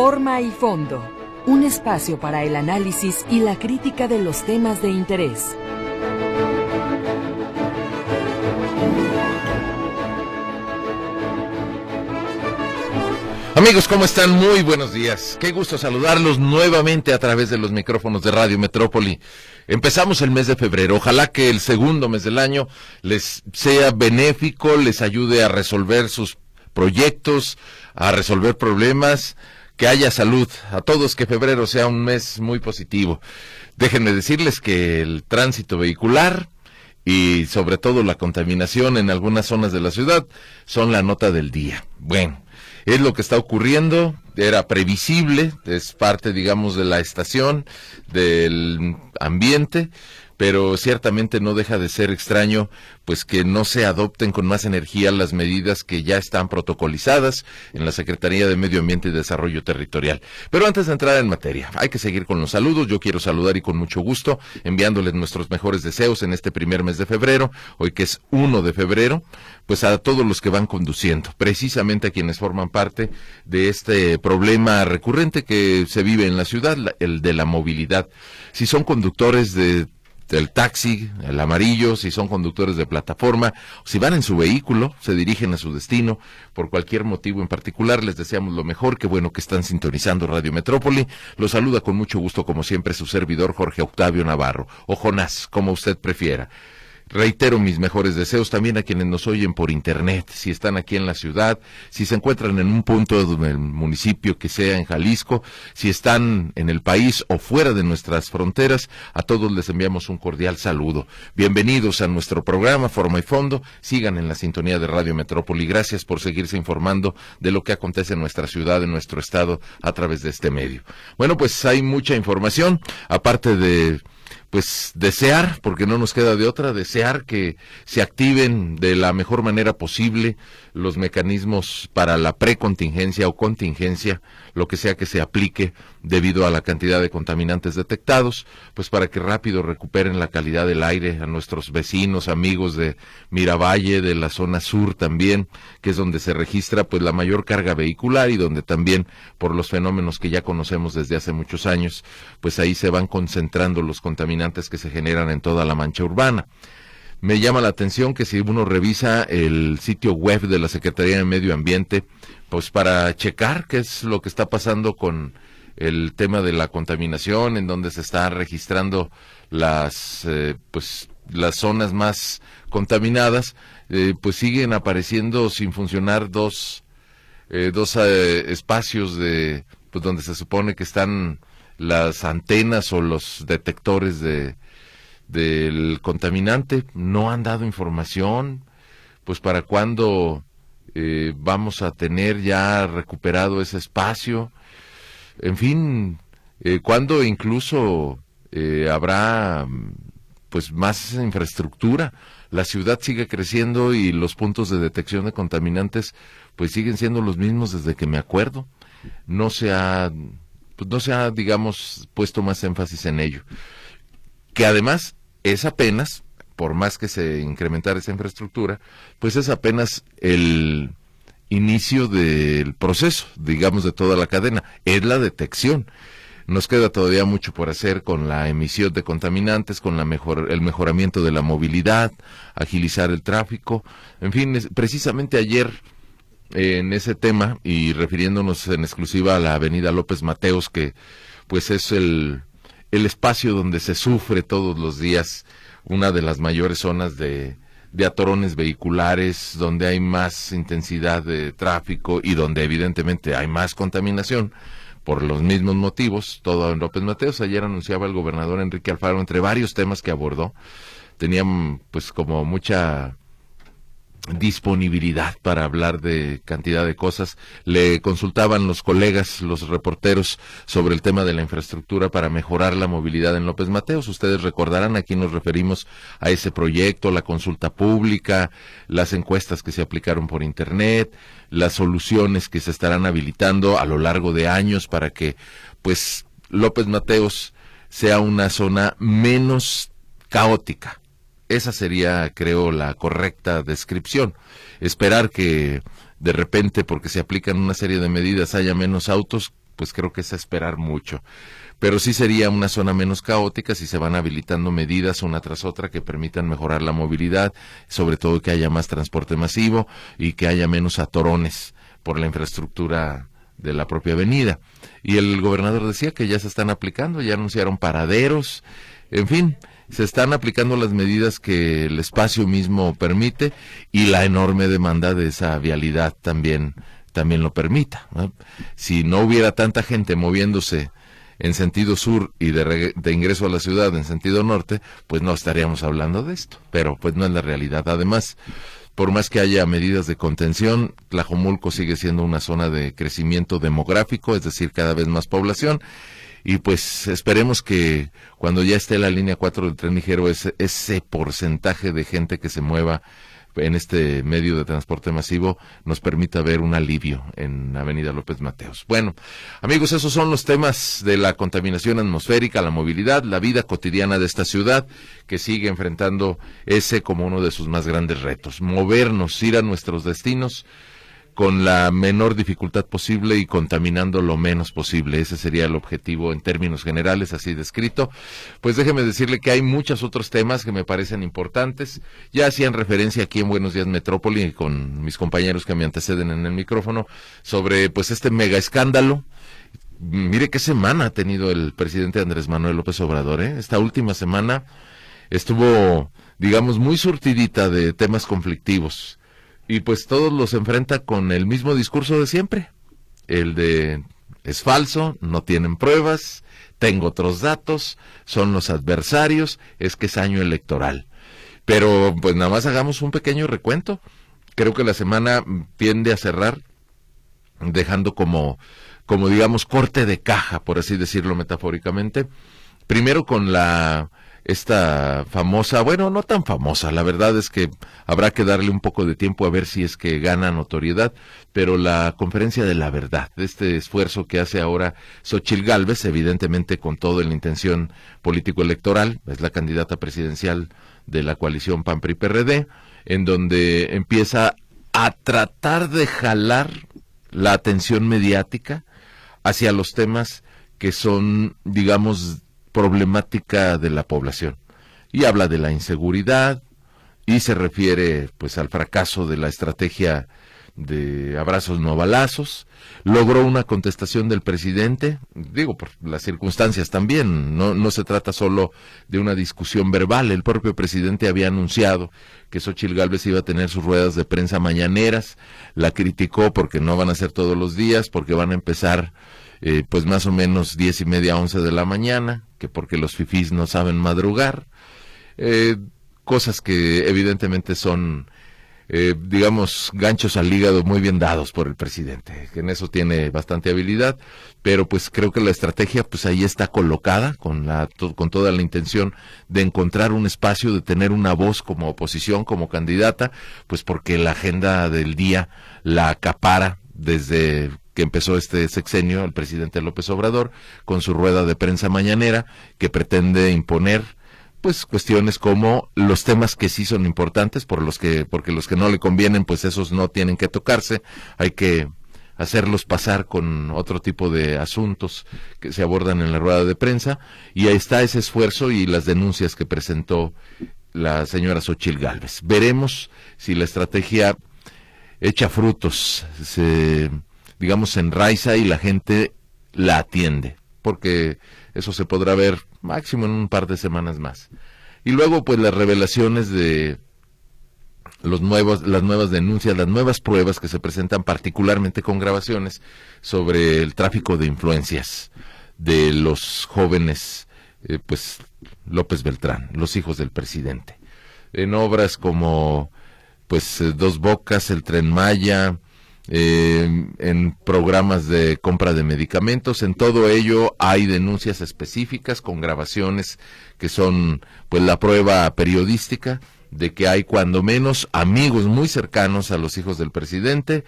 Forma y fondo. Un espacio para el análisis y la crítica de los temas de interés. Amigos, ¿cómo están? Muy buenos días. Qué gusto saludarlos nuevamente a través de los micrófonos de Radio Metrópoli. Empezamos el mes de febrero. Ojalá que el segundo mes del año les sea benéfico, les ayude a resolver sus proyectos, a resolver problemas, que haya salud. A todos que febrero sea un mes muy positivo. Déjenme decirles que el tránsito vehicular y sobre todo la contaminación en algunas zonas de la ciudad son la nota del día. Bueno es lo que está ocurriendo, era previsible, es parte, digamos, de la estación, del ambiente, pero ciertamente no deja de ser extraño pues que no se adopten con más energía las medidas que ya están protocolizadas en la Secretaría de Medio Ambiente y Desarrollo Territorial. Pero antes de entrar en materia, hay que seguir con los saludos. Yo quiero saludar y con mucho gusto enviándoles nuestros mejores deseos en este primer mes de febrero, hoy que es 1 de febrero, pues a todos los que van conduciendo, precisamente a quienes forman parte de este problema recurrente que se vive en la ciudad, el de la movilidad. Si son conductores de el taxi, el amarillo, si son conductores de plataforma, si van en su vehículo, se dirigen a su destino por cualquier motivo en particular, les deseamos lo mejor, qué bueno que están sintonizando Radio Metrópoli. Los saluda con mucho gusto, como siempre, su servidor Jorge Octavio Navarro, o Jonás, como usted prefiera. Reitero mis mejores deseos también a quienes nos oyen por internet, si están aquí en la ciudad, si se encuentran en un punto del municipio que sea en Jalisco, si están en el país o fuera de nuestras fronteras, a todos les enviamos un cordial saludo. Bienvenidos a nuestro programa Forma y Fondo, sigan en la sintonía de Radio Metrópoli. Gracias por seguirse informando de lo que acontece en nuestra ciudad, en nuestro estado, a través de este medio. Bueno, pues hay mucha información, aparte de pues desear, porque no nos queda de otra, desear que se activen de la mejor manera posible los mecanismos para la precontingencia o contingencia, lo que sea que se aplique debido a la cantidad de contaminantes detectados, pues para que rápido recuperen la calidad del aire a nuestros vecinos, amigos de Miravalle, de la zona sur también, que es donde se registra pues la mayor carga vehicular y donde también por los fenómenos que ya conocemos desde hace muchos años, pues ahí se van concentrando los contaminantes que se generan en toda la mancha urbana. Me llama la atención que si uno revisa el sitio web de la Secretaría de Medio Ambiente, pues para checar qué es lo que está pasando con el tema de la contaminación, en donde se están registrando las, eh, pues, las zonas más contaminadas, eh, pues siguen apareciendo sin funcionar dos, eh, dos espacios de, pues, donde se supone que están las antenas o los detectores de, del contaminante. No han dado información, pues para cuándo vamos a tener ya recuperado ese espacio en fin, eh, cuando incluso eh, habrá pues más infraestructura, la ciudad sigue creciendo y los puntos de detección de contaminantes pues siguen siendo los mismos desde que me acuerdo. No se ha, pues, no se ha, digamos, puesto más énfasis en ello. Que además es apenas, por más que se incrementara esa infraestructura, pues es apenas el inicio del proceso, digamos, de toda la cadena, es la detección. Nos queda todavía mucho por hacer con la emisión de contaminantes, con la mejor, el mejoramiento de la movilidad, agilizar el tráfico. En fin, precisamente ayer en ese tema y refiriéndonos en exclusiva a la Avenida López Mateos, que pues es el, el espacio donde se sufre todos los días una de las mayores zonas de, atorones vehiculares, donde hay más intensidad de tráfico y donde evidentemente hay más contaminación por los mismos motivos, todo en López Mateos. Ayer anunciaba el gobernador Enrique Alfaro, entre varios temas que abordó, tenían pues como mucha disponibilidad para hablar de cantidad de cosas. Le consultaban los colegas, los reporteros, sobre el tema de la infraestructura para mejorar la movilidad en López Mateos. Ustedes recordarán, aquí nos referimos a ese proyecto, la consulta pública, las encuestas que se aplicaron por Internet, las soluciones que se estarán habilitando a lo largo de años para que, pues, López Mateos sea una zona menos caótica esa sería, creo, la correcta descripción. Esperar que de repente, porque se aplican una serie de medidas, haya menos autos, pues creo que es esperar mucho. Pero sí sería una zona menos caótica si se van habilitando medidas una tras otra que permitan mejorar la movilidad, sobre todo que haya más transporte masivo y que haya menos atorones por la infraestructura de la propia avenida. Y el gobernador decía que ya se están aplicando, ya anunciaron paraderos, en fin, se están aplicando las medidas que el espacio mismo permite y la enorme demanda de esa vialidad también también lo permita. Si no hubiera tanta gente moviéndose en sentido sur y de, ingreso a la ciudad en sentido norte, pues no estaríamos hablando de esto. Pero pues no es la realidad. Además, por más que haya medidas de contención, Tlajomulco sigue siendo una zona de crecimiento demográfico, es decir, cada vez más población y pues esperemos que cuando ya esté la línea 4 del tren ligero ese, ese porcentaje de gente que se mueva en este medio de transporte masivo nos permita ver un alivio en Avenida López Mateos. Bueno, amigos, esos son los temas de la contaminación atmosférica, la movilidad, la vida cotidiana de esta ciudad que sigue enfrentando ese como uno de sus más grandes retos, movernos, ir a nuestros destinos con la menor dificultad posible y contaminando lo menos posible. Ese sería el objetivo en términos generales, así descrito. Pues déjeme decirle que hay muchos otros temas que me parecen importantes. Ya hacían referencia aquí en Buenos Días Metrópoli con mis compañeros que me anteceden en el micrófono sobre pues este mega escándalo. Mire qué semana ha tenido el presidente Andrés Manuel López Obrador. ¿eh? Esta última semana estuvo, digamos, muy surtidita de temas conflictivos y pues todos los enfrenta con el mismo discurso de siempre, el de es falso, no tienen pruebas, tengo otros datos, son los adversarios, es que es año electoral. Pero pues nada más hagamos un pequeño recuento. Creo que la semana tiende a cerrar dejando como como digamos corte de caja, por así decirlo metafóricamente, primero con la esta famosa, bueno, no tan famosa, la verdad es que habrá que darle un poco de tiempo a ver si es que gana notoriedad, pero la conferencia de la verdad, este esfuerzo que hace ahora Xochil Gálvez, evidentemente con toda la intención político-electoral, es la candidata presidencial de la coalición PAN-PRI-PRD, en donde empieza a tratar de jalar la atención mediática hacia los temas que son, digamos, problemática de la población. Y habla de la inseguridad y se refiere pues al fracaso de la estrategia de abrazos no balazos, logró una contestación del presidente, digo por las circunstancias también, no, no se trata solo de una discusión verbal, el propio presidente había anunciado que Xochil Gálvez iba a tener sus ruedas de prensa mañaneras, la criticó porque no van a ser todos los días, porque van a empezar eh, pues más o menos diez y media, once de la mañana, que porque los fifís no saben madrugar, eh, cosas que evidentemente son, eh, digamos, ganchos al hígado muy bien dados por el presidente, que en eso tiene bastante habilidad, pero pues creo que la estrategia pues ahí está colocada con, la, con toda la intención de encontrar un espacio, de tener una voz como oposición, como candidata, pues porque la agenda del día la acapara desde que empezó este sexenio el presidente López Obrador con su rueda de prensa mañanera que pretende imponer pues cuestiones como los temas que sí son importantes por los que porque los que no le convienen pues esos no tienen que tocarse hay que hacerlos pasar con otro tipo de asuntos que se abordan en la rueda de prensa y ahí está ese esfuerzo y las denuncias que presentó la señora Xochil Gálvez. Veremos si la estrategia echa frutos, se digamos, enraiza y la gente la atiende, porque eso se podrá ver máximo en un par de semanas más. Y luego, pues las revelaciones de los las nuevas denuncias, las nuevas pruebas que se presentan particularmente con grabaciones sobre el tráfico de influencias de los jóvenes, eh, pues López Beltrán, los hijos del presidente, en obras como pues eh, Dos Bocas, el Tren Maya, eh, en programas de compra de medicamentos. En todo ello hay denuncias específicas con grabaciones que son pues la prueba periodística de que hay cuando menos amigos muy cercanos a los hijos del presidente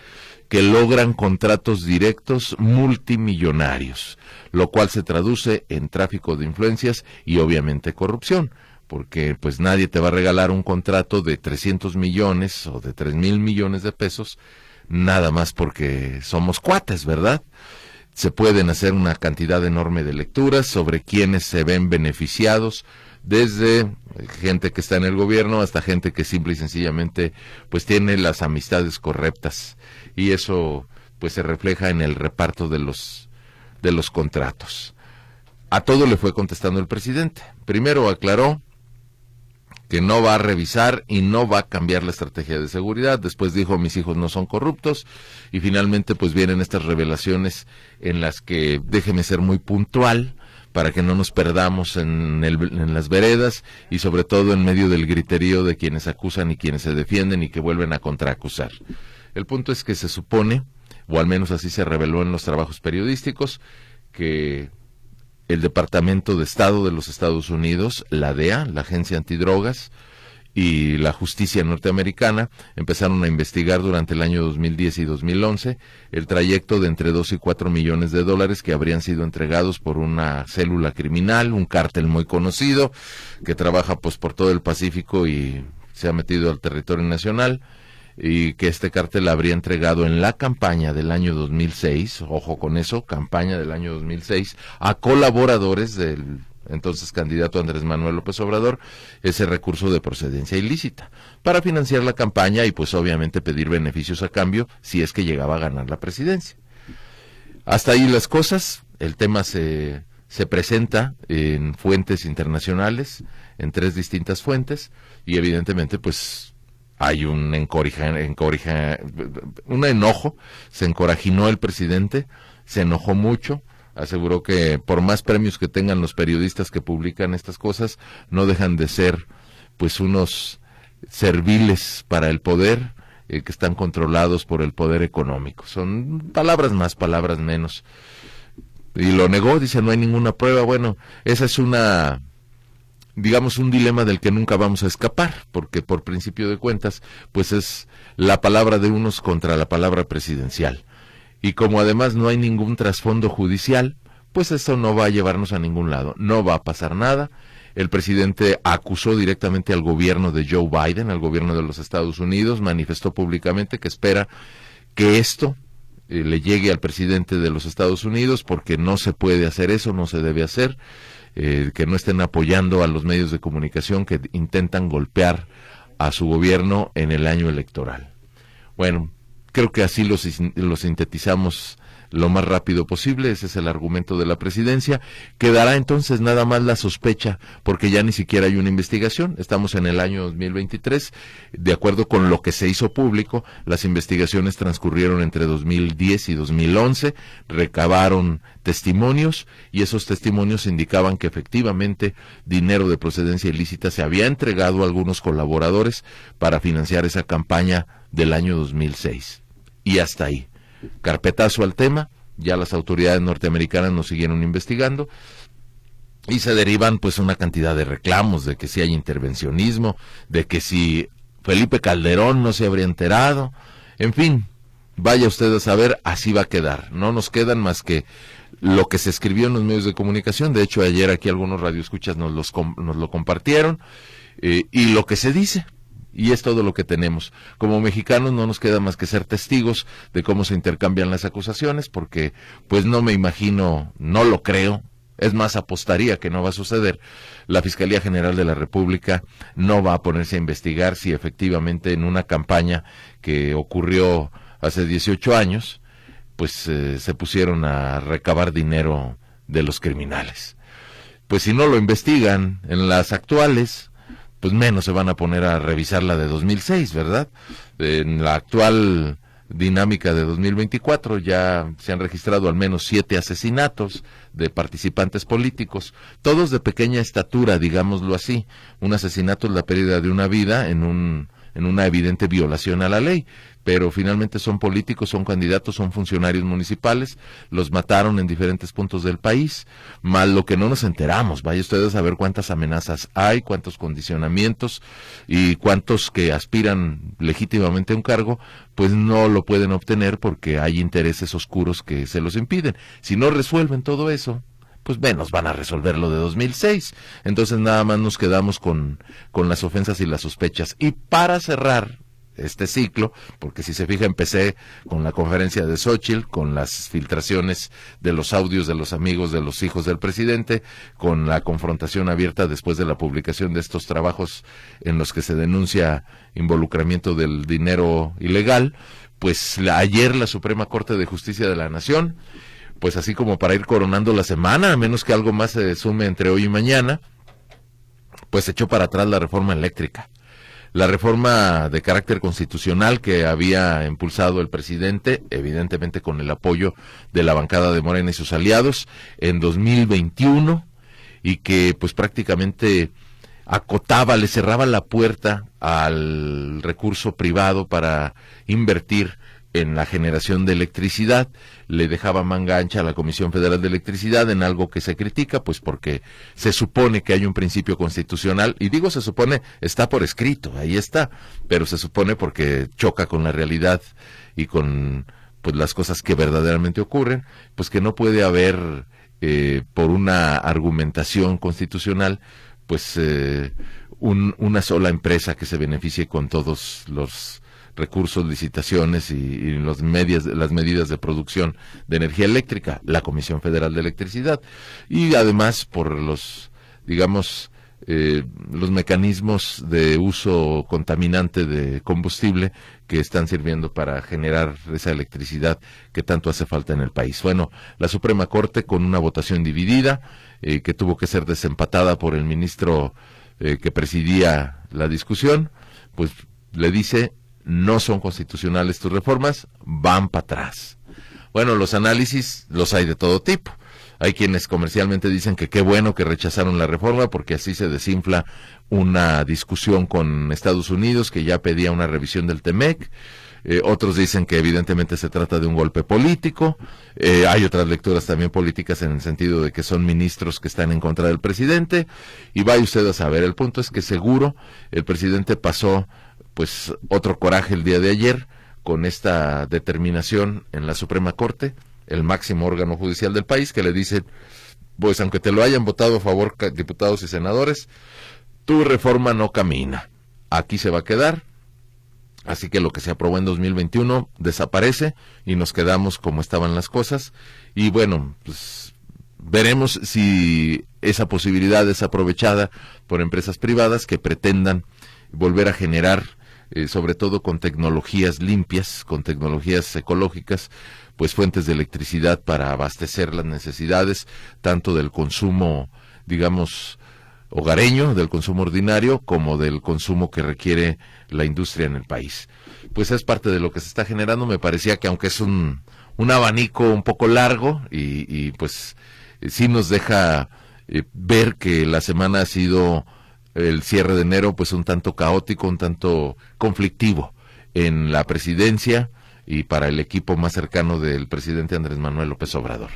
que logran contratos directos multimillonarios, lo cual se traduce en tráfico de influencias y obviamente corrupción porque pues nadie te va a regalar un contrato de 300 millones o de 3 mil millones de pesos nada más porque somos cuates, ¿verdad? se pueden hacer una cantidad enorme de lecturas sobre quienes se ven beneficiados, desde gente que está en el gobierno hasta gente que simple y sencillamente pues tiene las amistades correctas y eso pues se refleja en el reparto de los de los contratos. A todo le fue contestando el presidente. Primero aclaró que no va a revisar y no va a cambiar la estrategia de seguridad. Después dijo mis hijos no son corruptos y finalmente pues vienen estas revelaciones en las que déjeme ser muy puntual para que no nos perdamos en, en las veredas y sobre todo en medio del griterío de quienes acusan y quienes se defienden y que vuelven a contraacusar. El punto es que se supone, o al menos así se reveló en los trabajos periodísticos, que el Departamento de Estado de los Estados Unidos, la DEA, la Agencia Antidrogas, y la justicia norteamericana empezaron a investigar durante el año 2010 y 2011 el trayecto de entre 2 y 4 millones de dólares que habrían sido entregados por una célula criminal, un cártel muy conocido que trabaja pues por todo el Pacífico y se ha metido al territorio nacional y que este cártel habría entregado en la campaña del año 2006, ojo con eso, campaña del año 2006, a colaboradores del entonces candidato Andrés Manuel López Obrador, ese recurso de procedencia ilícita, para financiar la campaña y pues obviamente pedir beneficios a cambio si es que llegaba a ganar la presidencia. Hasta ahí las cosas, el tema se, se presenta en fuentes internacionales, en tres distintas fuentes, y evidentemente pues hay un encorija, un enojo, se encorajinó el presidente, se enojó mucho, aseguró que por más premios que tengan los periodistas que publican estas cosas, no dejan de ser pues unos serviles para el poder eh, que están controlados por el poder económico. Son palabras más, palabras menos. Y lo negó, dice, no hay ninguna prueba. Bueno, esa es una digamos, un dilema del que nunca vamos a escapar, porque por principio de cuentas, pues es la palabra de unos contra la palabra presidencial. Y como además no hay ningún trasfondo judicial, pues eso no va a llevarnos a ningún lado, no va a pasar nada. El presidente acusó directamente al gobierno de Joe Biden, al gobierno de los Estados Unidos, manifestó públicamente que espera que esto eh, le llegue al presidente de los Estados Unidos porque no se puede hacer eso, no se debe hacer. Eh, que no estén apoyando a los medios de comunicación que intentan golpear a su gobierno en el año electoral. Bueno, creo que así lo, lo sintetizamos lo más rápido posible, ese es el argumento de la presidencia. Quedará entonces nada más la sospecha, porque ya ni siquiera hay una investigación. Estamos en el año 2023. De acuerdo con lo que se hizo público, las investigaciones transcurrieron entre 2010 y 2011, recabaron testimonios y esos testimonios indicaban que efectivamente dinero de procedencia ilícita se había entregado a algunos colaboradores para financiar esa campaña del año 2006. Y hasta ahí carpetazo al tema, ya las autoridades norteamericanas nos siguieron investigando. Y se derivan pues una cantidad de reclamos de que si hay intervencionismo, de que si Felipe Calderón no se habría enterado, en fin, vaya usted a saber, así va a quedar. No nos quedan más que lo que se escribió en los medios de comunicación, de hecho ayer aquí algunos radioescuchas nos, los, nos lo compartieron, eh, y lo que se dice, y es todo lo que tenemos. Como mexicanos no nos queda más que ser testigos de cómo se intercambian las acusaciones, porque pues no me imagino, no lo creo, es más, apostaría que no va a suceder. La Fiscalía General de la República no va a ponerse a investigar si efectivamente en una campaña que ocurrió hace 18 años, pues eh, se pusieron a recabar dinero de los criminales. Pues si no lo investigan en las actuales, pues menos se van a poner a revisar la de 2006, ¿verdad? En la actual dinámica de 2024 ya se han registrado al menos siete asesinatos de participantes políticos, todos de pequeña estatura, digámoslo así. Un asesinato es la pérdida de una vida en un en una evidente violación a la ley pero finalmente son políticos, son candidatos, son funcionarios municipales, los mataron en diferentes puntos del país, mal lo que no nos enteramos, vaya ustedes a saber cuántas amenazas hay, cuántos condicionamientos y cuántos que aspiran legítimamente a un cargo, pues no lo pueden obtener porque hay intereses oscuros que se los impiden. Si no resuelven todo eso, pues menos van a resolver lo de 2006. Entonces nada más nos quedamos con, con las ofensas y las sospechas. Y para cerrar este ciclo, porque si se fija empecé con la conferencia de Xochitl, con las filtraciones de los audios de los amigos de los hijos del presidente, con la confrontación abierta después de la publicación de estos trabajos en los que se denuncia involucramiento del dinero ilegal, pues ayer la Suprema Corte de Justicia de la Nación, pues así como para ir coronando la semana, a menos que algo más se sume entre hoy y mañana, pues echó para atrás la reforma eléctrica. La reforma de carácter constitucional que había impulsado el presidente, evidentemente con el apoyo de la bancada de Morena y sus aliados, en 2021 y que pues prácticamente acotaba, le cerraba la puerta al recurso privado para invertir en la generación de electricidad, le dejaba manga ancha a la Comisión Federal de Electricidad en algo que se critica, pues porque se supone que hay un principio constitucional, y digo se supone, está por escrito, ahí está, pero se supone porque choca con la realidad y con pues las cosas que verdaderamente ocurren, pues que no puede haber eh, por una argumentación constitucional, pues eh, una sola empresa que se beneficie con todos los recursos, licitaciones y, los medias, las medidas de producción de energía eléctrica, la Comisión Federal de Electricidad, y además por los, digamos, eh, los mecanismos de uso contaminante de combustible que están sirviendo para generar esa electricidad que tanto hace falta en el país. Bueno, la Suprema Corte con una votación dividida eh, que tuvo que ser desempatada por el ministro eh, que presidía la discusión, pues le dice no son constitucionales tus reformas, van para atrás. Bueno, los análisis los hay de todo tipo. Hay quienes comercialmente dicen que qué bueno que rechazaron la reforma porque así se desinfla una discusión con Estados Unidos que ya pedía una revisión del TEMEC. Eh, otros dicen que evidentemente se trata de un golpe político. Eh, hay otras lecturas también políticas en el sentido de que son ministros que están en contra del presidente. Y vaya usted a saber, el punto es que seguro el presidente pasó pues otro coraje el día de ayer con esta determinación en la Suprema Corte, el máximo órgano judicial del país, que le dice, pues aunque te lo hayan votado a favor diputados y senadores, tu reforma no camina. Aquí se va a quedar. Así que lo que se aprobó en 2021 desaparece y nos quedamos como estaban las cosas. Y bueno, pues veremos si esa posibilidad es aprovechada por empresas privadas que pretendan volver a generar eh, sobre todo con tecnologías limpias, con tecnologías ecológicas, pues fuentes de electricidad para abastecer las necesidades tanto del consumo, digamos, hogareño, del consumo ordinario, como del consumo que requiere la industria en el país. Pues es parte de lo que se está generando. Me parecía que aunque es un, un abanico un poco largo y, y pues sí nos deja eh, ver que la semana ha sido el cierre de enero pues un tanto caótico, un tanto conflictivo en la presidencia y para el equipo más cercano del presidente Andrés Manuel López Obrador.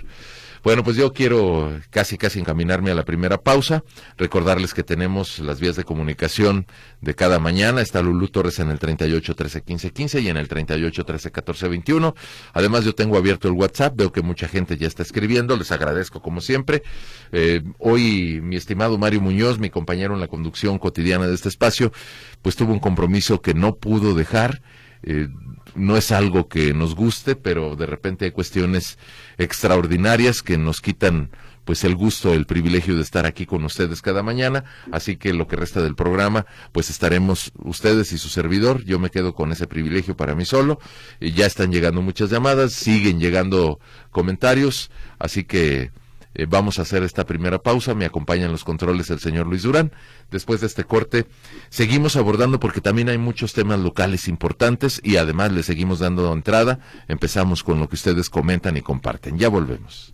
Bueno, pues yo quiero casi casi encaminarme a la primera pausa. Recordarles que tenemos las vías de comunicación de cada mañana. Está Lulú Torres en el 38 13 15 15 y en el 38 13 14 21. Además, yo tengo abierto el WhatsApp. Veo que mucha gente ya está escribiendo. Les agradezco como siempre. Eh, hoy, mi estimado Mario Muñoz, mi compañero en la conducción cotidiana de este espacio, pues tuvo un compromiso que no pudo dejar. Eh, no es algo que nos guste, pero de repente hay cuestiones extraordinarias que nos quitan pues el gusto, el privilegio de estar aquí con ustedes cada mañana, así que lo que resta del programa, pues estaremos ustedes y su servidor, yo me quedo con ese privilegio para mí solo, ya están llegando muchas llamadas, siguen llegando comentarios, así que eh, vamos a hacer esta primera pausa. Me acompañan los controles el señor Luis Durán. Después de este corte, seguimos abordando porque también hay muchos temas locales importantes y además le seguimos dando entrada. Empezamos con lo que ustedes comentan y comparten. Ya volvemos.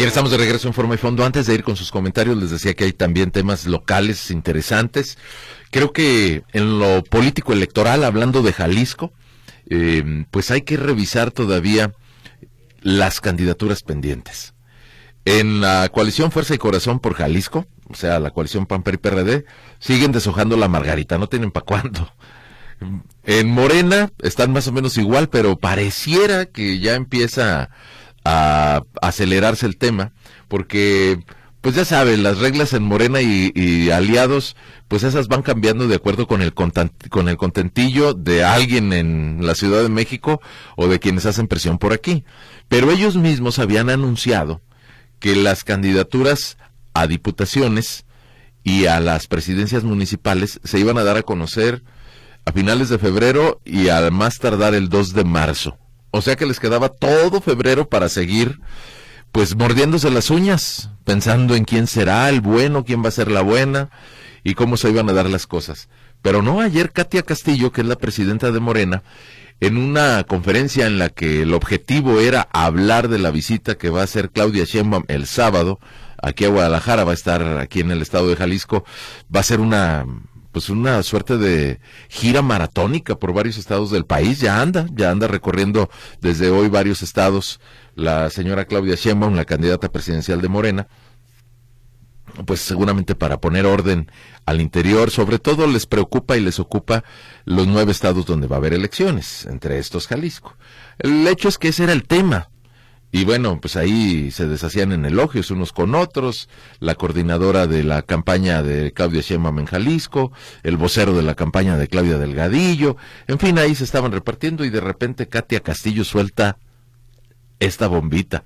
Bien, estamos de regreso en Forma y Fondo. Antes de ir con sus comentarios, les decía que hay también temas locales interesantes. Creo que en lo político electoral, hablando de Jalisco, eh, pues hay que revisar todavía las candidaturas pendientes. En la coalición Fuerza y Corazón por Jalisco, o sea, la coalición PAN PRI PRD, siguen deshojando la margarita, no tienen para cuándo. En Morena están más o menos igual, pero pareciera que ya empieza a acelerarse el tema, porque pues ya saben, las reglas en Morena y, aliados, pues esas van cambiando de acuerdo con el, con el contentillo de alguien en la Ciudad de México o de quienes hacen presión por aquí. Pero ellos mismos habían anunciado que las candidaturas a diputaciones y a las presidencias municipales se iban a dar a conocer a finales de febrero y al más tardar el 2 de marzo. O sea que les quedaba todo febrero para seguir pues mordiéndose las uñas, pensando en quién será el bueno, quién va a ser la buena y cómo se iban a dar las cosas. Pero no ayer Katia Castillo, que es la presidenta de Morena, en una conferencia en la que el objetivo era hablar de la visita que va a hacer Claudia Sheinbaum el sábado aquí a Guadalajara, va a estar aquí en el estado de Jalisco, va a ser una pues una suerte de gira maratónica por varios estados del país, ya anda, ya anda recorriendo desde hoy varios estados la señora Claudia Sheinbaum, la candidata presidencial de Morena, pues seguramente para poner orden al interior, sobre todo les preocupa y les ocupa los nueve estados donde va a haber elecciones, entre estos Jalisco. El hecho es que ese era el tema. Y bueno, pues ahí se deshacían en elogios unos con otros, la coordinadora de la campaña de Claudia Sheinbaum en Jalisco, el vocero de la campaña de Claudia Delgadillo, en fin, ahí se estaban repartiendo y de repente Katia Castillo suelta esta bombita.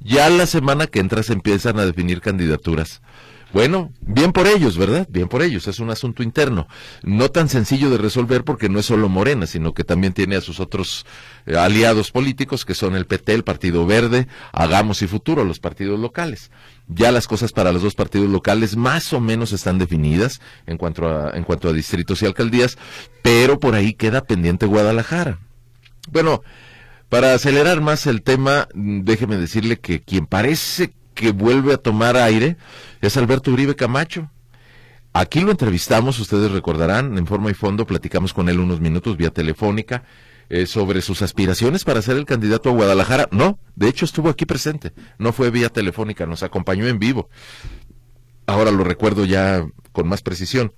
Ya la semana que entra se empiezan a definir candidaturas. Bueno, bien por ellos, ¿verdad? Bien por ellos, es un asunto interno. No tan sencillo de resolver porque no es solo Morena, sino que también tiene a sus otros eh, aliados políticos, que son el PT, el Partido Verde, Hagamos y Futuro, los partidos locales. Ya las cosas para los dos partidos locales más o menos están definidas en cuanto a, en cuanto a distritos y alcaldías, pero por ahí queda pendiente Guadalajara. Bueno, para acelerar más el tema, déjeme decirle que quien parece que vuelve a tomar aire es Alberto Uribe Camacho. Aquí lo entrevistamos, ustedes recordarán, en forma y fondo platicamos con él unos minutos vía telefónica eh, sobre sus aspiraciones para ser el candidato a Guadalajara. No, de hecho estuvo aquí presente, no fue vía telefónica, nos acompañó en vivo. Ahora lo recuerdo ya con más precisión.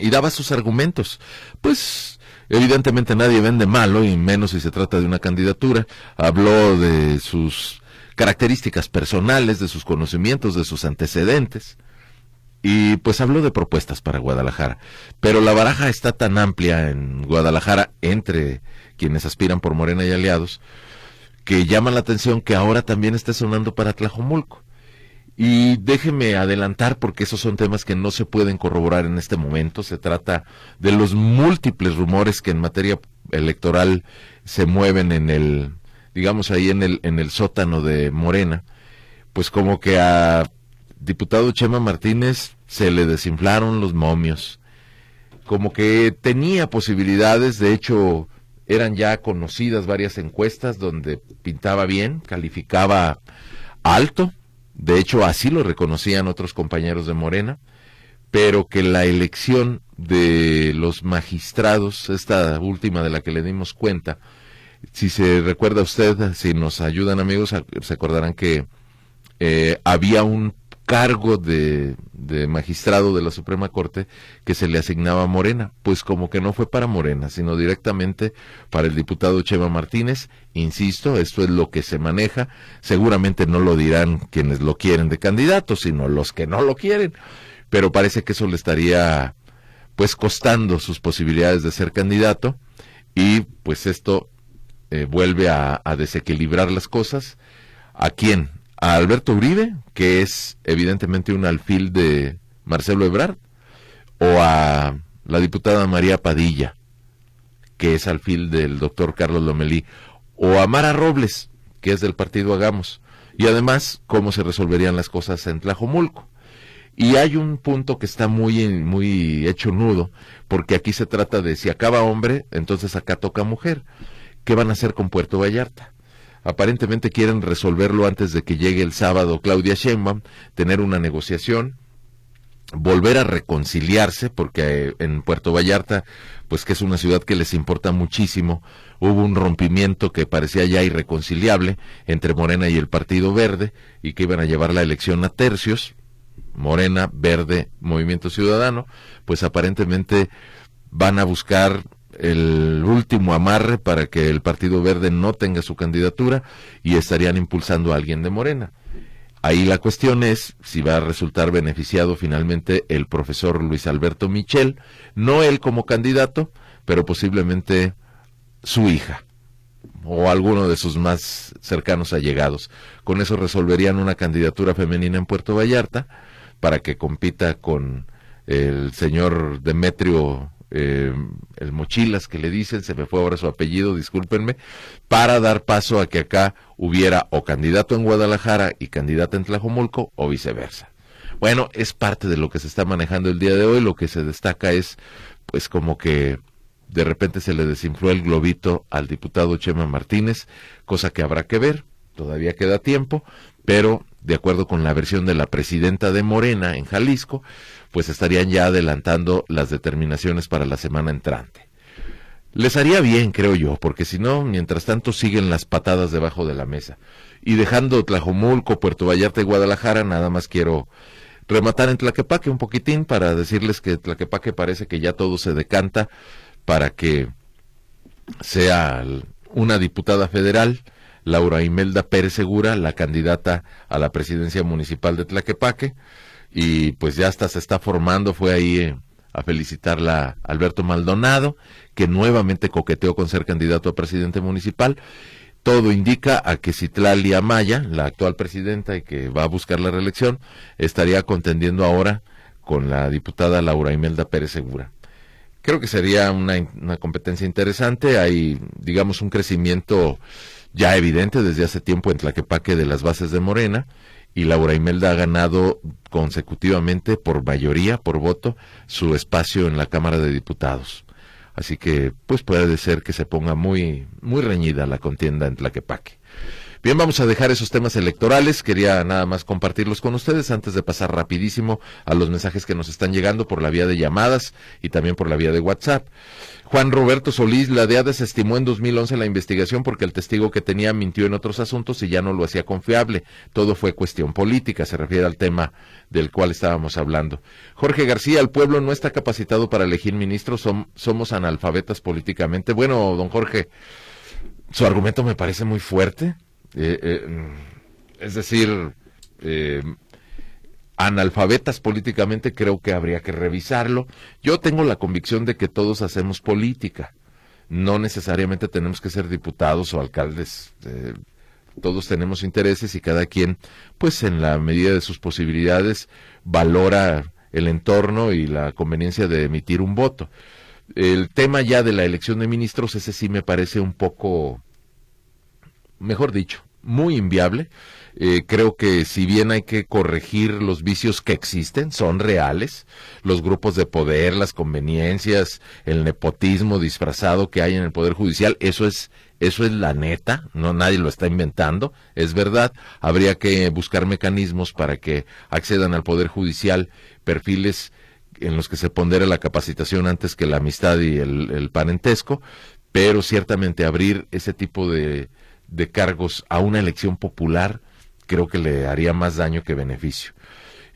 Y daba sus argumentos. Pues Evidentemente nadie vende malo, y menos si se trata de una candidatura. Habló de sus características personales, de sus conocimientos, de sus antecedentes. Y pues habló de propuestas para Guadalajara. Pero la baraja está tan amplia en Guadalajara entre quienes aspiran por Morena y aliados que llama la atención que ahora también esté sonando para Tlajomulco. Y déjeme adelantar porque esos son temas que no se pueden corroborar en este momento. Se trata de los múltiples rumores que en materia electoral se mueven en el, digamos ahí en el, en el sótano de Morena. Pues como que a diputado Chema Martínez se le desinflaron los momios. Como que tenía posibilidades, de hecho eran ya conocidas varias encuestas donde pintaba bien, calificaba alto de hecho así lo reconocían otros compañeros de Morena, pero que la elección de los magistrados, esta última de la que le dimos cuenta, si se recuerda usted, si nos ayudan amigos, se acordarán que eh, había un cargo de, magistrado de la Suprema Corte que se le asignaba a Morena, pues como que no fue para Morena, sino directamente para el diputado Chema Martínez. Insisto, esto es lo que se maneja. Seguramente no lo dirán quienes lo quieren de candidato, sino los que no lo quieren. Pero parece que eso le estaría pues costando sus posibilidades de ser candidato y pues esto eh, vuelve a, desequilibrar las cosas. ¿A quién? a Alberto Uribe, que es evidentemente un alfil de Marcelo Ebrard, o a la diputada María Padilla, que es alfil del doctor Carlos Lomelí, o a Mara Robles, que es del partido Hagamos, y además cómo se resolverían las cosas en Tlajomulco. Y hay un punto que está muy, muy hecho nudo, porque aquí se trata de si acaba hombre, entonces acá toca mujer. ¿Qué van a hacer con Puerto Vallarta? Aparentemente quieren resolverlo antes de que llegue el sábado Claudia Sheinbaum, tener una negociación, volver a reconciliarse, porque eh, en Puerto Vallarta, pues que es una ciudad que les importa muchísimo, hubo un rompimiento que parecía ya irreconciliable entre Morena y el Partido Verde y que iban a llevar la elección a tercios, Morena, Verde, Movimiento Ciudadano, pues aparentemente van a buscar el último amarre para que el Partido Verde no tenga su candidatura y estarían impulsando a alguien de Morena. Ahí la cuestión es si va a resultar beneficiado finalmente el profesor Luis Alberto Michel, no él como candidato, pero posiblemente su hija o alguno de sus más cercanos allegados. Con eso resolverían una candidatura femenina en Puerto Vallarta para que compita con el señor Demetrio eh, el Mochilas que le dicen, se me fue ahora su apellido, discúlpenme, para dar paso a que acá hubiera o candidato en Guadalajara y candidato en Tlajomulco o viceversa. Bueno, es parte de lo que se está manejando el día de hoy, lo que se destaca es pues como que de repente se le desinfló el globito al diputado Chema Martínez, cosa que habrá que ver, todavía queda tiempo, pero de acuerdo con la versión de la presidenta de Morena en Jalisco, pues estarían ya adelantando las determinaciones para la semana entrante. Les haría bien, creo yo, porque si no, mientras tanto siguen las patadas debajo de la mesa. Y dejando Tlajomulco, Puerto Vallarta y Guadalajara, nada más quiero rematar en Tlaquepaque un poquitín para decirles que Tlaquepaque parece que ya todo se decanta para que sea una diputada federal, Laura Imelda Pérez Segura, la candidata a la presidencia municipal de Tlaquepaque y pues ya hasta se está formando, fue ahí eh, a felicitarla Alberto Maldonado, que nuevamente coqueteó con ser candidato a presidente municipal. Todo indica a que Citlali Amaya, la actual presidenta y que va a buscar la reelección, estaría contendiendo ahora con la diputada Laura Imelda Pérez Segura. Creo que sería una, una competencia interesante. Hay, digamos, un crecimiento ya evidente desde hace tiempo en Tlaquepaque de las bases de Morena y Laura Imelda ha ganado consecutivamente por mayoría, por voto, su espacio en la Cámara de Diputados. Así que, pues puede ser que se ponga muy, muy reñida la contienda en Tlaquepaque. Bien, vamos a dejar esos temas electorales. Quería nada más compartirlos con ustedes antes de pasar rapidísimo a los mensajes que nos están llegando por la vía de llamadas y también por la vía de WhatsApp. Juan Roberto Solís, la DEA desestimó en 2011 la investigación porque el testigo que tenía mintió en otros asuntos y ya no lo hacía confiable. Todo fue cuestión política, se refiere al tema del cual estábamos hablando. Jorge García, el pueblo no está capacitado para elegir ministros, somos analfabetas políticamente. Bueno, don Jorge, su argumento me parece muy fuerte. Eh, eh, es decir, eh, analfabetas políticamente, creo que habría que revisarlo. Yo tengo la convicción de que todos hacemos política. No necesariamente tenemos que ser diputados o alcaldes. todos tenemos intereses y cada quien, pues en la medida de sus posibilidades, valora el entorno y la conveniencia de emitir un voto. El tema ya de la elección de ministros, ese sí me parece un poco mejor dicho, muy inviable. Eh, creo que si bien hay que corregir los vicios que existen, son reales, los grupos de poder, las conveniencias, el nepotismo disfrazado que hay en el Poder Judicial, eso es, eso es la neta, no nadie lo está inventando, es verdad. Habría que buscar mecanismos para que accedan al Poder Judicial perfiles en los que se pondere la capacitación antes que la amistad y el parentesco, pero ciertamente abrir ese tipo de de cargos a una elección popular, creo que le haría más daño que beneficio.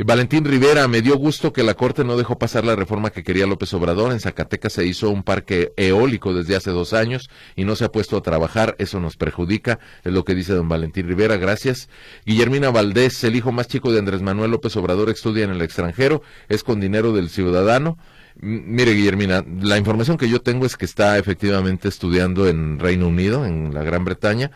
Valentín Rivera, me dio gusto que la Corte no dejó pasar la reforma que quería López Obrador. En Zacatecas se hizo un parque eólico desde hace dos años y no se ha puesto a trabajar. Eso nos perjudica, es lo que dice don Valentín Rivera. Gracias. Guillermina Valdés, el hijo más chico de Andrés Manuel López Obrador, estudia en el extranjero, es con dinero del ciudadano. Mire, Guillermina, la información que yo tengo es que está efectivamente estudiando en Reino Unido, en la Gran Bretaña,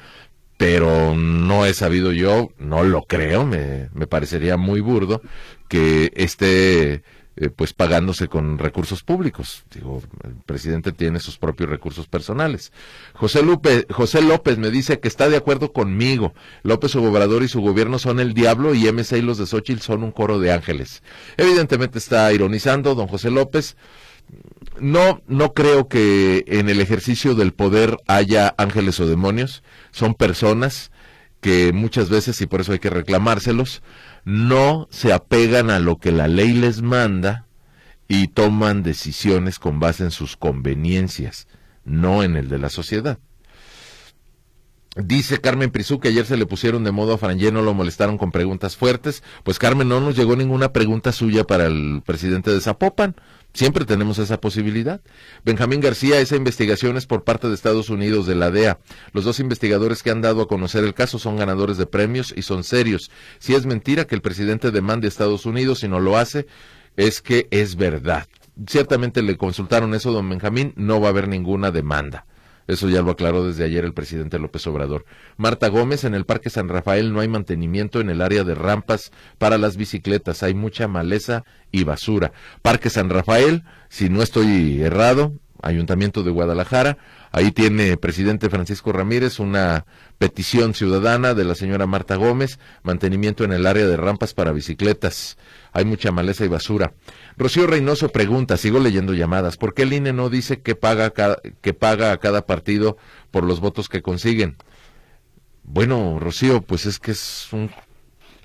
pero no he sabido yo, no lo creo, me, me parecería muy burdo que esté eh, pues pagándose con recursos públicos. Digo, el presidente tiene sus propios recursos personales. José, Lupe, José López me dice que está de acuerdo conmigo. López Obrador y su gobierno son el diablo y MC y los de Xochitl son un coro de ángeles. Evidentemente está ironizando don José López. No, no creo que en el ejercicio del poder haya ángeles o demonios. Son personas que muchas veces, y por eso hay que reclamárselos, no se apegan a lo que la ley les manda y toman decisiones con base en sus conveniencias, no en el de la sociedad. Dice Carmen Prisú que ayer se le pusieron de modo a Frangé, no lo molestaron con preguntas fuertes. Pues Carmen, no nos llegó ninguna pregunta suya para el presidente de Zapopan. Siempre tenemos esa posibilidad. Benjamín García, esa investigación es por parte de Estados Unidos, de la DEA. Los dos investigadores que han dado a conocer el caso son ganadores de premios y son serios. Si es mentira que el presidente demande a Estados Unidos y no lo hace, es que es verdad. Ciertamente le consultaron eso, don Benjamín, no va a haber ninguna demanda. Eso ya lo aclaró desde ayer el presidente López Obrador. Marta Gómez, en el Parque San Rafael no hay mantenimiento en el área de rampas para las bicicletas, hay mucha maleza y basura. Parque San Rafael, si no estoy errado, Ayuntamiento de Guadalajara, ahí tiene presidente Francisco Ramírez una petición ciudadana de la señora Marta Gómez, mantenimiento en el área de rampas para bicicletas. Hay mucha maleza y basura. Rocío Reynoso pregunta, sigo leyendo llamadas, ¿por qué el INE no dice que paga, que paga a cada partido por los votos que consiguen? Bueno, Rocío, pues es que es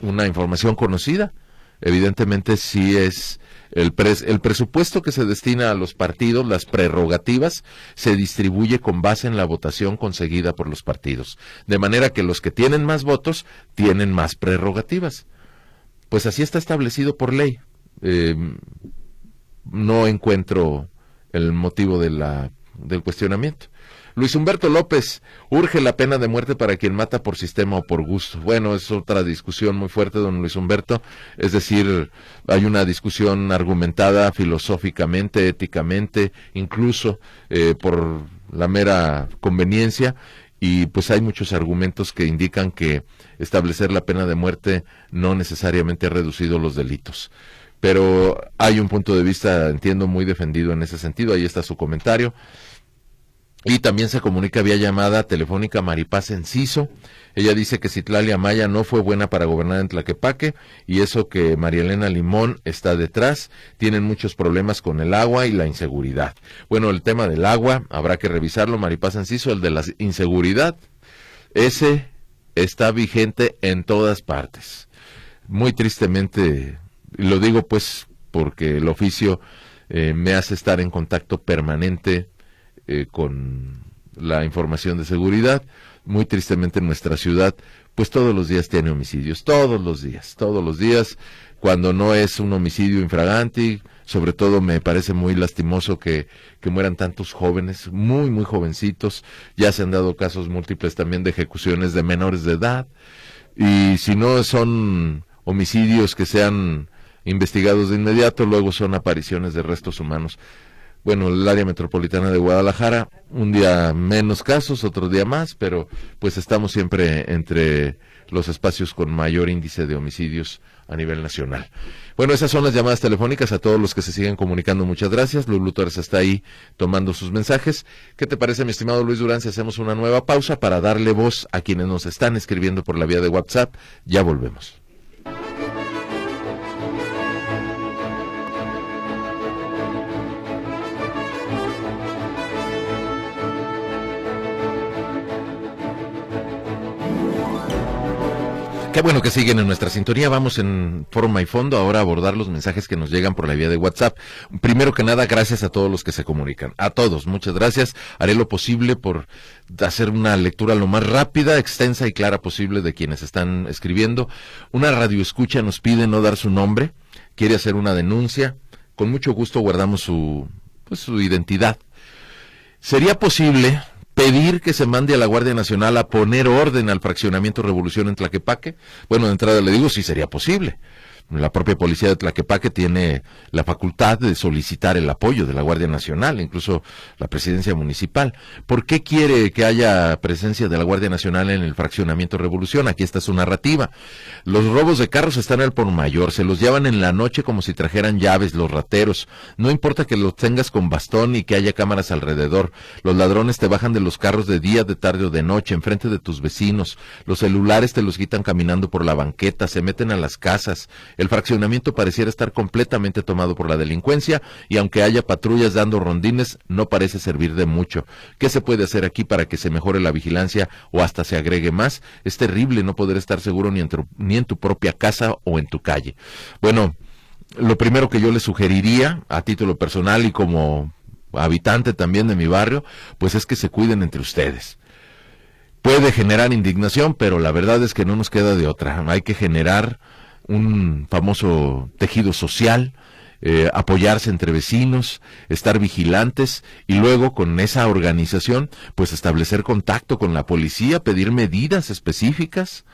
una información conocida. Evidentemente sí es el, el presupuesto que se destina a los partidos, las prerrogativas, se distribuye con base en la votación conseguida por los partidos. De manera que los que tienen más votos tienen más prerrogativas. Pues así está establecido por ley. Eh, no encuentro el motivo del cuestionamiento. Luis Humberto López, urge la pena de muerte para quien mata por sistema o por gusto. Bueno, es otra discusión muy fuerte, don Luis Humberto. Es decir, hay una discusión argumentada filosóficamente, éticamente, incluso eh, por la mera conveniencia. Y pues hay muchos argumentos que indican que establecer la pena de muerte no necesariamente ha reducido los delitos pero hay un punto de vista, entiendo, muy defendido en ese sentido. Ahí está su comentario. Y también se comunica vía llamada telefónica Maripaz Enciso. Ella dice que Citlalia Maya no fue buena para gobernar en Tlaquepaque y eso que María Elena Limón está detrás. Tienen muchos problemas con el agua y la inseguridad. Bueno, el tema del agua habrá que revisarlo, Maripaz Enciso. El de la inseguridad, ese está vigente en todas partes. Muy tristemente lo digo pues porque el oficio eh, me hace estar en contacto permanente eh, con la información de seguridad. Muy tristemente en nuestra ciudad, pues todos los días tiene homicidios, todos los días, todos los días, cuando no es un homicidio infraganti, sobre todo me parece muy lastimoso que, que mueran tantos jóvenes, muy, muy jovencitos, ya se han dado casos múltiples también de ejecuciones de menores de edad, y si no son homicidios que sean investigados de inmediato, luego son apariciones de restos humanos. Bueno, el área metropolitana de Guadalajara, un día menos casos, otro día más, pero pues estamos siempre entre los espacios con mayor índice de homicidios a nivel nacional. Bueno, esas son las llamadas telefónicas a todos los que se siguen comunicando. Muchas gracias. Lulu Torres está ahí tomando sus mensajes. ¿Qué te parece, mi estimado Luis Durán, si hacemos una nueva pausa para darle voz a quienes nos están escribiendo por la vía de WhatsApp? Ya volvemos. Bueno que siguen en nuestra sintonía. Vamos en forma y fondo ahora a abordar los mensajes que nos llegan por la vía de WhatsApp. Primero que nada, gracias a todos los que se comunican. A todos, muchas gracias. Haré lo posible por hacer una lectura lo más rápida, extensa y clara posible de quienes están escribiendo. Una radio escucha nos pide no dar su nombre, quiere hacer una denuncia. Con mucho gusto guardamos su, pues, su identidad. ¿Sería posible pedir que se mande a la Guardia Nacional a poner orden al fraccionamiento Revolución en Tlaquepaque? Bueno, de entrada le digo, sí sería posible. La propia policía de Tlaquepaque tiene la facultad de solicitar el apoyo de la Guardia Nacional, incluso la presidencia municipal. ¿Por qué quiere que haya presencia de la Guardia Nacional en el fraccionamiento Revolución? Aquí está su narrativa. Los robos de carros están al por mayor, se los llevan en la noche como si trajeran llaves los rateros. No importa que los tengas con bastón y que haya cámaras alrededor. Los ladrones te bajan de los carros de día, de tarde o de noche, enfrente de tus vecinos. Los celulares te los quitan caminando por la banqueta, se meten a las casas el fraccionamiento pareciera estar completamente tomado por la delincuencia y aunque haya patrullas dando rondines, no parece servir de mucho. ¿Qué se puede hacer aquí para que se mejore la vigilancia o hasta se agregue más? Es terrible no poder estar seguro ni en tu, propia casa o en tu calle. Bueno, lo primero que yo le sugeriría a título personal y como habitante también de mi barrio, pues es que se cuiden entre ustedes puede generar indignación, pero la verdad es que no nos queda de otra. Hay que generar un famoso tejido social, eh, apoyarse entre vecinos, estar vigilantes y luego con esa organización, pues establecer contacto con la policía, pedir medidas específicas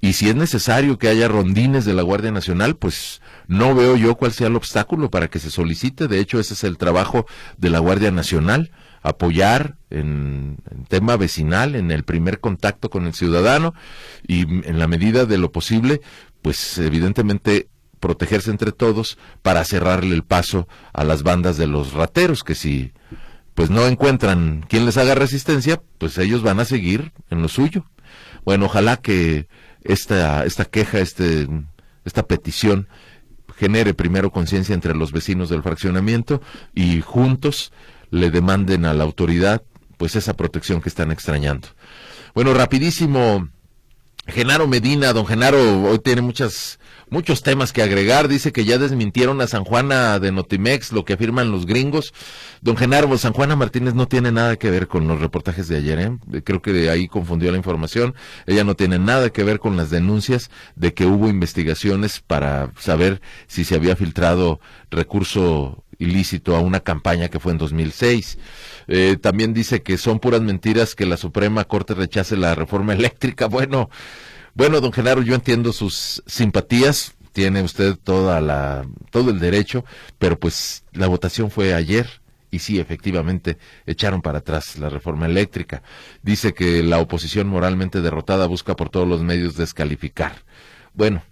y si es necesario que haya rondines de la Guardia Nacional, pues no veo yo cuál sea el obstáculo para que se solicite. De hecho, ese es el trabajo de la Guardia Nacional, apoyar en, tema vecinal, en el primer contacto con el ciudadano y en la medida de lo posible, pues evidentemente protegerse entre todos para cerrarle el paso a las bandas de los rateros que si pues no encuentran quien les haga resistencia, pues ellos van a seguir en lo suyo. Bueno, ojalá que esta, esta queja, este, esta petición genere primero conciencia entre los vecinos del fraccionamiento y juntos le demanden a la autoridad pues esa protección que están extrañando. Bueno, rapidísimo, Genaro Medina, don Genaro, hoy tiene muchas muchos temas que agregar. Dice que ya desmintieron a San Juana de Notimex, lo que afirman los gringos. Don Genaro, San Juana Martínez no tiene nada que ver con los reportajes de ayer. ¿eh? Creo que ahí confundió la información. Ella no tiene nada que ver con las denuncias de que hubo investigaciones para saber si se había filtrado recurso ilícito a una campaña que fue en 2006. Eh, también dice que son puras mentiras que la Suprema Corte rechace la reforma eléctrica. Bueno, bueno, don Genaro, yo entiendo sus simpatías, tiene usted toda la, todo el derecho, pero pues la votación fue ayer y sí, efectivamente, echaron para atrás la reforma eléctrica. Dice que la oposición moralmente derrotada busca por todos los medios descalificar. Bueno,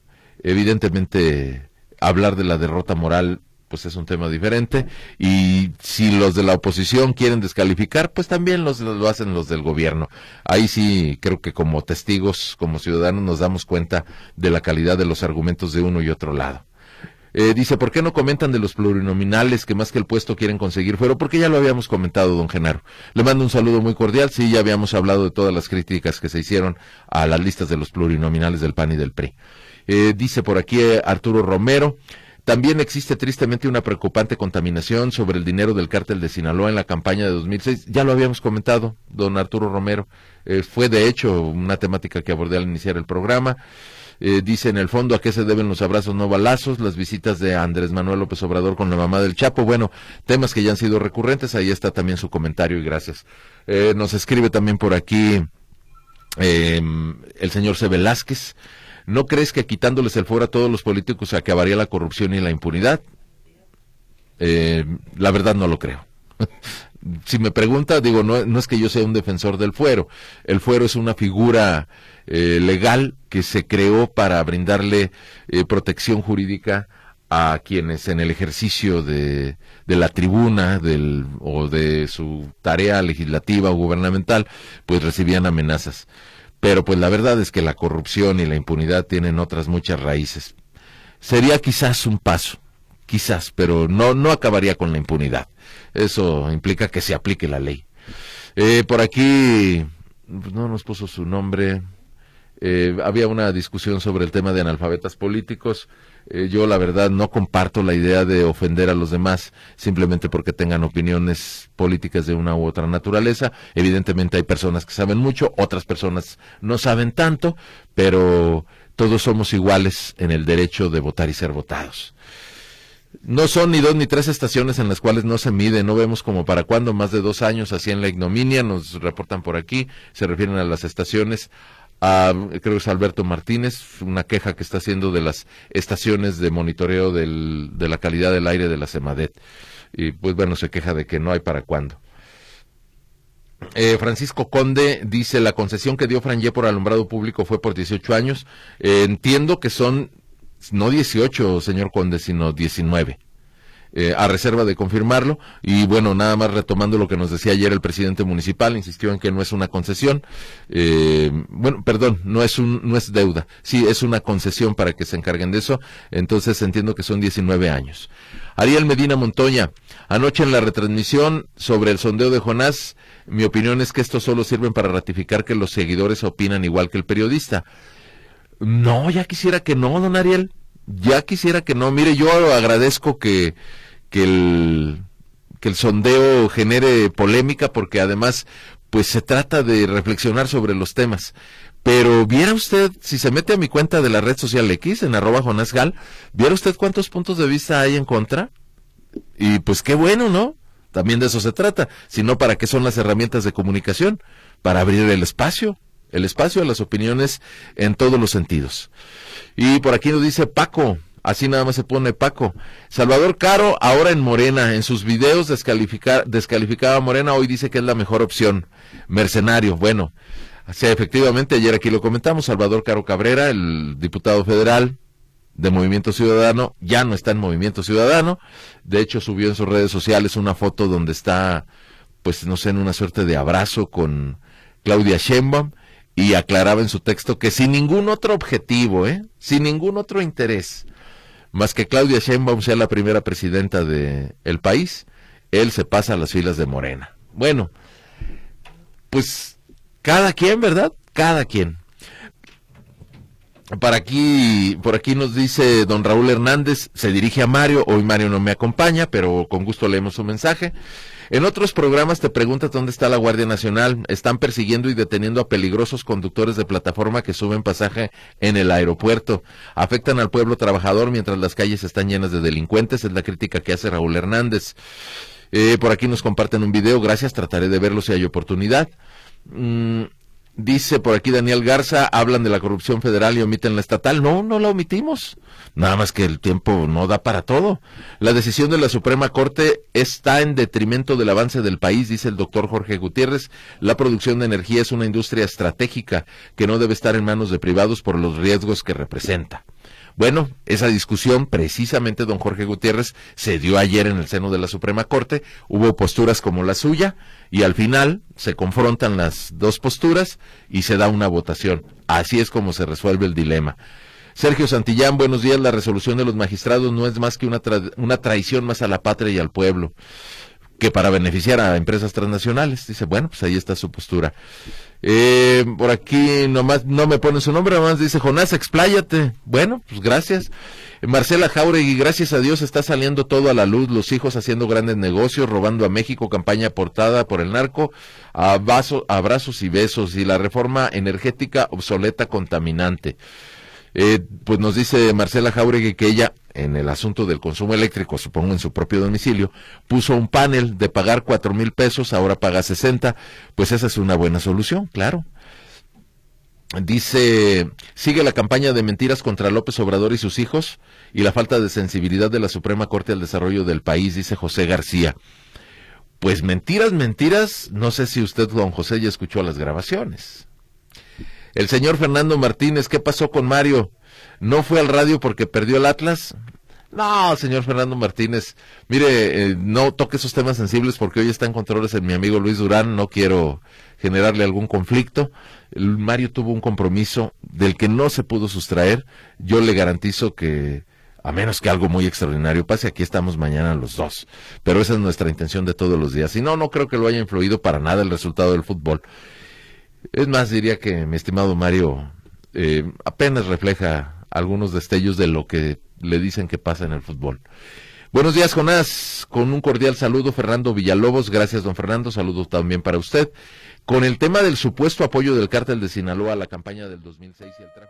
evidentemente hablar de la derrota moral pues es un tema diferente. Y si los de la oposición quieren descalificar, pues también los, lo hacen los del gobierno. Ahí sí creo que como testigos, como ciudadanos, nos damos cuenta de la calidad de los argumentos de uno y otro lado. Eh, dice, ¿por qué no comentan de los plurinominales que más que el puesto quieren conseguir fuero? Porque ya lo habíamos comentado, don Genaro. Le mando un saludo muy cordial. Sí, ya habíamos hablado de todas las críticas que se hicieron a las listas de los plurinominales del PAN y del PRI. Eh, dice por aquí eh, Arturo Romero, también existe tristemente una preocupante contaminación sobre el dinero del cártel de Sinaloa en la campaña de 2006. Ya lo habíamos comentado, don Arturo Romero. Eh, fue de hecho una temática que abordé al iniciar el programa. Eh, dice en el fondo a qué se deben los abrazos no balazos, las visitas de Andrés Manuel López Obrador con la mamá del Chapo. Bueno, temas que ya han sido recurrentes. Ahí está también su comentario y gracias. Eh, nos escribe también por aquí el señor C. Velázquez. ¿No crees que quitándoles el fuero a todos los políticos acabaría la corrupción y la impunidad? Eh, la verdad no lo creo. si me pregunta, digo, no, no, es que yo sea un defensor del fuero. El fuero es una figura eh, legal que se creó para brindarle eh, protección jurídica a quienes en el ejercicio de, de la tribuna del, o de su tarea legislativa o gubernamental, pues recibían amenazas. Pero pues la verdad es que la corrupción y la impunidad tienen otras muchas raíces. Sería quizás un paso, quizás, pero no, no acabaría con la impunidad. Eso implica que se aplique la ley. Eh, por aquí, pues, no nos puso su nombre. Eh, había una discusión sobre el tema de analfabetas políticos. Eh, yo la verdad no comparto la idea de ofender a los demás simplemente porque tengan opiniones políticas de una u otra naturaleza. Evidentemente hay personas que saben mucho, otras personas no saben tanto, pero todos somos iguales en el derecho de votar y ser votados. No son ni dos ni tres estaciones en las cuales no se mide, no vemos como para cuándo, más de dos años así en la ignominia, nos reportan por aquí, se refieren a las estaciones creo que es Alberto Martínez, una queja que está haciendo de las estaciones de monitoreo del, de la calidad del aire de la CEMADET. Y pues bueno, se queja de que no hay para cuándo. Eh, Francisco Conde dice, la concesión que dio Franje por alumbrado público fue por 18 años. Eh, entiendo que son, no 18, señor Conde, sino 19. Eh, a reserva de confirmarlo. Y bueno, nada más retomando lo que nos decía ayer el presidente municipal, insistió en que no es una concesión. Eh, bueno, perdón, no es, un, no es deuda. Sí, es una concesión para que se encarguen de eso. Entonces entiendo que son 19 años. Ariel Medina Montoña, anoche en la retransmisión sobre el sondeo de Jonás, mi opinión es que esto solo sirven para ratificar que los seguidores opinan igual que el periodista. No, ya quisiera que no, don Ariel ya quisiera que no. Mire, yo agradezco que, que el que el sondeo genere polémica porque además pues se trata de reflexionar sobre los temas. Pero viera usted, si se mete a mi cuenta de la red social X, en arroba Jonás Gal, viera usted cuántos puntos de vista hay en contra. Y pues qué bueno, ¿no? También de eso se trata. Sino para qué son las herramientas de comunicación. Para abrir el espacio. El espacio a las opiniones en todos los sentidos. Y por aquí nos dice Paco, Así nada más se pone Paco. Salvador Caro, ahora en Morena. En sus videos descalificaba a Morena, hoy dice que es la mejor opción. Mercenario. Bueno, sí, efectivamente, ayer aquí lo comentamos. Salvador Caro Cabrera, el diputado federal de Movimiento Ciudadano, ya no está en Movimiento Ciudadano. De hecho, subió en sus redes sociales una foto donde está, pues no sé, en una suerte de abrazo con Claudia Sheinbaum y aclaraba en su texto que sin ningún otro objetivo, ¿eh? sin ningún otro interés, más que Claudia Sheinbaum sea la primera presidenta del el país, él se pasa a las filas de Morena. Bueno, pues cada quien, ¿verdad? Cada quien. Para aquí, por aquí nos dice don Raúl Hernández, se dirige a Mario, hoy Mario no me acompaña, pero con gusto leemos su mensaje. En otros programas te preguntas dónde está la Guardia Nacional. Están persiguiendo y deteniendo a peligrosos conductores de plataforma que suben pasaje en el aeropuerto. Afectan al pueblo trabajador mientras las calles están llenas de delincuentes. Es la crítica que hace Raúl Hernández. Eh, por aquí nos comparten un video. Gracias. Trataré de verlo si hay oportunidad. Mm, Dice por aquí Daniel Garza, hablan de la corrupción federal y omiten la estatal. No, no la omitimos. Nada más que el tiempo no da para todo. La decisión de la Suprema Corte está en detrimento del avance del país, dice el doctor Jorge Gutiérrez. La producción de energía es una industria estratégica que no debe estar en manos de privados por los riesgos que representa. Bueno, esa discusión, precisamente, don Jorge Gutiérrez, se dio ayer en el seno de la Suprema Corte. Hubo posturas como la suya y al final se confrontan las dos posturas y se da una votación. Así es como se resuelve el dilema. Sergio Santillán, buenos días. La resolución de los magistrados no es más que una, una traición más a la patria y al pueblo que para beneficiar a empresas transnacionales. Dice, bueno, pues ahí está su postura. Eh, por aquí nomás no me pone su nombre, nomás dice Jonás, expláyate. Bueno, pues gracias. Marcela Jauregui, gracias a Dios está saliendo todo a la luz, los hijos haciendo grandes negocios, robando a México, campaña portada por el narco, abrazos y besos, y la reforma energética obsoleta, contaminante. Eh, pues nos dice Marcela Jauregui que ella, en el asunto del consumo eléctrico, supongo en su propio domicilio, puso un panel de pagar cuatro mil pesos, ahora paga sesenta, pues esa es una buena solución, claro. Dice, sigue la campaña de mentiras contra López Obrador y sus hijos y la falta de sensibilidad de la Suprema Corte al desarrollo del país, dice José García. Pues mentiras, mentiras, no sé si usted, don José, ya escuchó las grabaciones. El señor Fernando Martínez, ¿qué pasó con Mario? ¿No fue al radio porque perdió el Atlas? No, señor Fernando Martínez, mire, eh, no toque esos temas sensibles porque hoy está en controles en mi amigo Luis Durán, no quiero generarle algún conflicto. Mario tuvo un compromiso del que no se pudo sustraer. Yo le garantizo que, a menos que algo muy extraordinario pase, aquí estamos mañana los dos. Pero esa es nuestra intención de todos los días. Y no, no creo que lo haya influido para nada el resultado del fútbol. Es más, diría que mi estimado Mario eh, apenas refleja algunos destellos de lo que le dicen que pasa en el fútbol. Buenos días, Jonás. Con un cordial saludo, Fernando Villalobos. Gracias, don Fernando. Saludos también para usted. Con el tema del supuesto apoyo del cártel de Sinaloa a la campaña del 2006 y el tráfico.